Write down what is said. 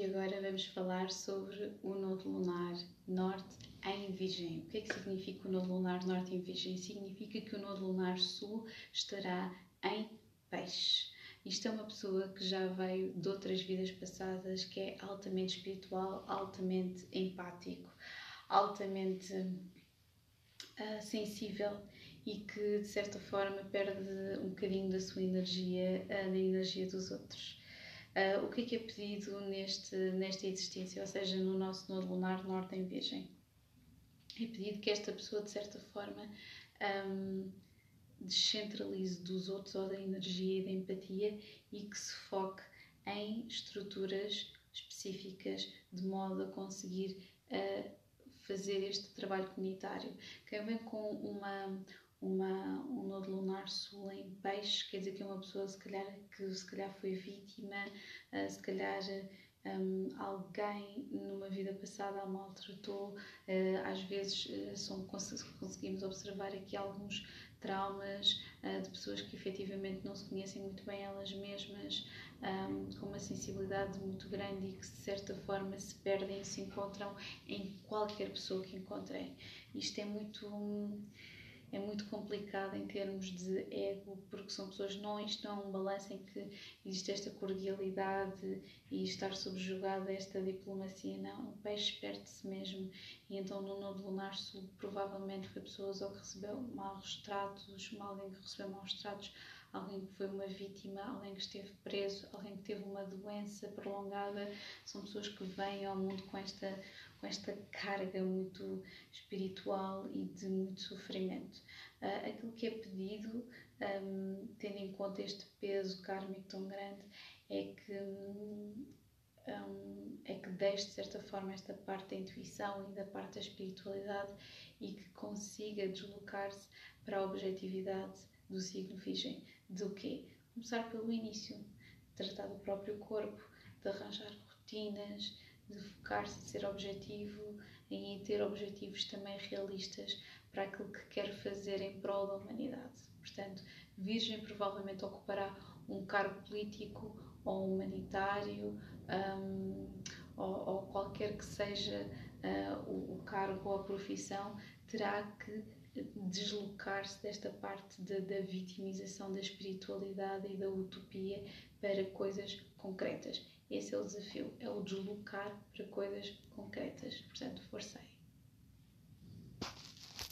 e agora vamos falar sobre o Nodo Lunar Norte em Virgem. O que é que significa o Nodo Lunar Norte em Virgem? Significa que o Nodo Lunar Sul estará em Peixe. Isto é uma pessoa que já veio de outras vidas passadas, que é altamente espiritual, altamente empático, altamente uh, sensível e que de certa forma perde um bocadinho da sua energia uh, na energia dos outros. Uh, o que é que é pedido neste, nesta existência, ou seja, no nosso nodo lunar norte em Virgem? É pedido que esta pessoa, de certa forma, um, descentralize dos outros ou da energia e da empatia e que se foque em estruturas específicas de modo a conseguir uh, fazer este trabalho comunitário. Quem vem com uma, uma, um nodo lunar sul peixe, quer dizer que é uma pessoa se calhar, que se calhar foi vítima, uh, se calhar um, alguém numa vida passada a maltratou, uh, às vezes uh, são, conseguimos observar aqui alguns traumas de pessoas que efetivamente não se conhecem muito bem elas mesmas, um, com uma sensibilidade muito grande e que de certa forma se perdem e se encontram em qualquer pessoa que encontrem. Isto é muito. Um, é muito complicado em termos de ego, porque são pessoas, não isto não é um balanço em que existe esta cordialidade e estar subjugado a esta diplomacia, não. O peixe perde-se mesmo. E então no Nodo Lunar Sul provavelmente foi pessoas ou que recebeu maus tratos, alguém que recebeu maus tratos, alguém que foi uma vítima, alguém que esteve preso, alguém que teve uma doença prolongada. São pessoas que vêm ao mundo com esta com esta carga muito espiritual e de muito sofrimento. Uh, aquilo que é pedido, um, tendo em conta este peso kármico tão grande, é que, um, é que deixe de certa forma esta parte da intuição e da parte da espiritualidade e que consiga deslocar-se para a objetividade do signo Virgem. Do quê? Começar pelo início, tratar do próprio corpo, de arranjar rotinas, de focar-se, de ser objetivo e ter objetivos também realistas para aquilo que quer fazer em prol da humanidade. Portanto, Virgem provavelmente ocupará um cargo político ou humanitário um, ou, ou, qualquer que seja uh, o, o, cargo ou a profissão, terá que deslocar-se desta parte de, da vitimização da espiritualidade e da utopia para coisas concretas. Esse é o desafio, é o deslocar para coisas concretas. Portanto, forcei.